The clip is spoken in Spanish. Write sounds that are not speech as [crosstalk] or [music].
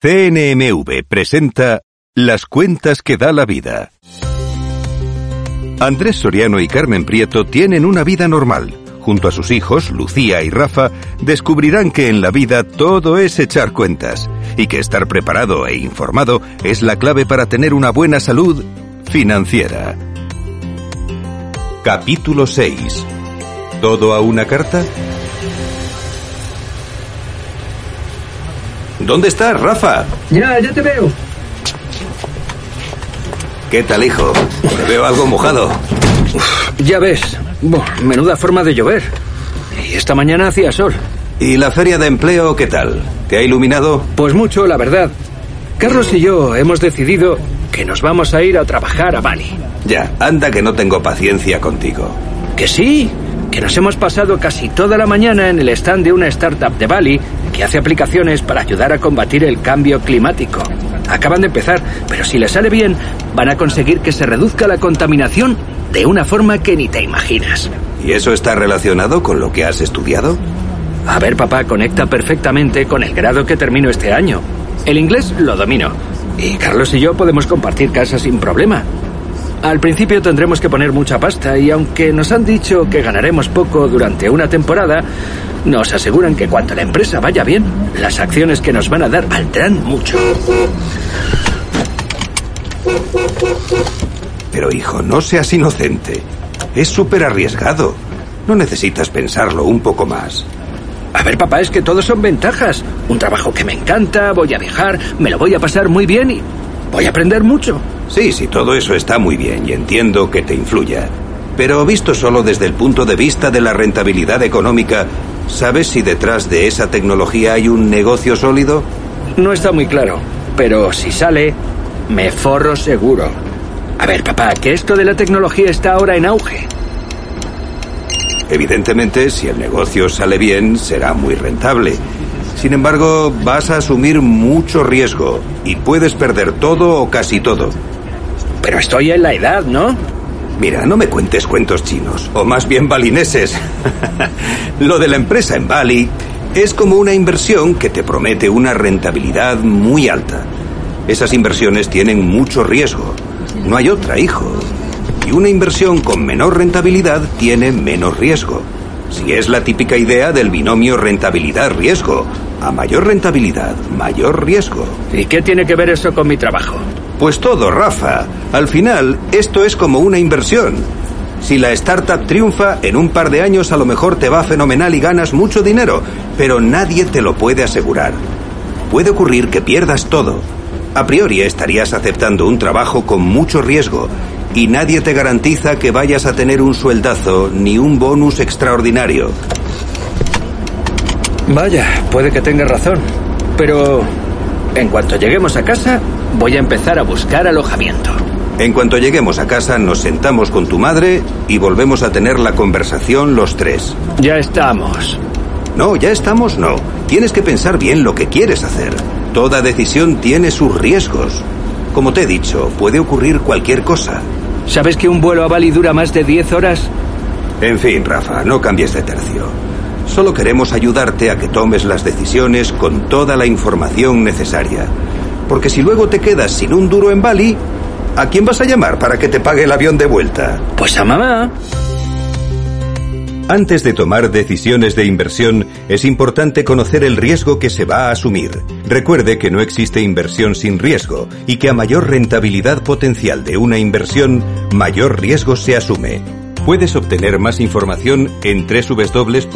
CNMV presenta Las cuentas que da la vida. Andrés Soriano y Carmen Prieto tienen una vida normal. Junto a sus hijos, Lucía y Rafa, descubrirán que en la vida todo es echar cuentas y que estar preparado e informado es la clave para tener una buena salud financiera. Capítulo 6. ¿Todo a una carta? ¿Dónde estás, Rafa? Ya, ya te veo. ¿Qué tal, hijo? Me veo algo mojado. Ya ves. Menuda forma de llover. Y esta mañana hacía sol. ¿Y la feria de empleo qué tal? ¿Te ha iluminado? Pues mucho, la verdad. Carlos y yo hemos decidido que nos vamos a ir a trabajar a Bali. Ya, anda que no tengo paciencia contigo. Que sí, que nos hemos pasado casi toda la mañana en el stand de una startup de Bali que hace aplicaciones para ayudar a combatir el cambio climático. Acaban de empezar, pero si les sale bien, van a conseguir que se reduzca la contaminación de una forma que ni te imaginas. ¿Y eso está relacionado con lo que has estudiado? A ver, papá, conecta perfectamente con el grado que termino este año. El inglés lo domino. Y Carlos y yo podemos compartir casa sin problema. Al principio tendremos que poner mucha pasta y aunque nos han dicho que ganaremos poco durante una temporada, nos aseguran que cuando la empresa vaya bien, las acciones que nos van a dar valdrán mucho. Pero hijo, no seas inocente. Es súper arriesgado. No necesitas pensarlo un poco más. A ver, papá, es que todos son ventajas. Un trabajo que me encanta, voy a viajar, me lo voy a pasar muy bien y voy a aprender mucho. Sí, sí, todo eso está muy bien y entiendo que te influya. Pero visto solo desde el punto de vista de la rentabilidad económica, ¿sabes si detrás de esa tecnología hay un negocio sólido? No está muy claro, pero si sale, me forro seguro. A ver, papá, que esto de la tecnología está ahora en auge. Evidentemente, si el negocio sale bien, será muy rentable. Sin embargo, vas a asumir mucho riesgo y puedes perder todo o casi todo. Pero estoy en la edad, ¿no? Mira, no me cuentes cuentos chinos, o más bien balineses. [laughs] Lo de la empresa en Bali es como una inversión que te promete una rentabilidad muy alta. Esas inversiones tienen mucho riesgo. No hay otra, hijo. Y una inversión con menor rentabilidad tiene menos riesgo. Si es la típica idea del binomio rentabilidad-riesgo. A mayor rentabilidad, mayor riesgo. ¿Y qué tiene que ver eso con mi trabajo? Pues todo, Rafa. Al final, esto es como una inversión. Si la startup triunfa, en un par de años a lo mejor te va fenomenal y ganas mucho dinero, pero nadie te lo puede asegurar. Puede ocurrir que pierdas todo. A priori estarías aceptando un trabajo con mucho riesgo y nadie te garantiza que vayas a tener un sueldazo ni un bonus extraordinario. Vaya, puede que tenga razón. Pero en cuanto lleguemos a casa, voy a empezar a buscar alojamiento. En cuanto lleguemos a casa, nos sentamos con tu madre y volvemos a tener la conversación los tres. Ya estamos. No, ya estamos, no. Tienes que pensar bien lo que quieres hacer. Toda decisión tiene sus riesgos. Como te he dicho, puede ocurrir cualquier cosa. ¿Sabes que un vuelo a Bali dura más de 10 horas? En fin, Rafa, no cambies de tercio. Solo queremos ayudarte a que tomes las decisiones con toda la información necesaria. Porque si luego te quedas sin un duro en Bali, ¿a quién vas a llamar para que te pague el avión de vuelta? Pues a mamá. Antes de tomar decisiones de inversión, es importante conocer el riesgo que se va a asumir. Recuerde que no existe inversión sin riesgo y que a mayor rentabilidad potencial de una inversión, mayor riesgo se asume. Puedes obtener más información en www.cnmv.es.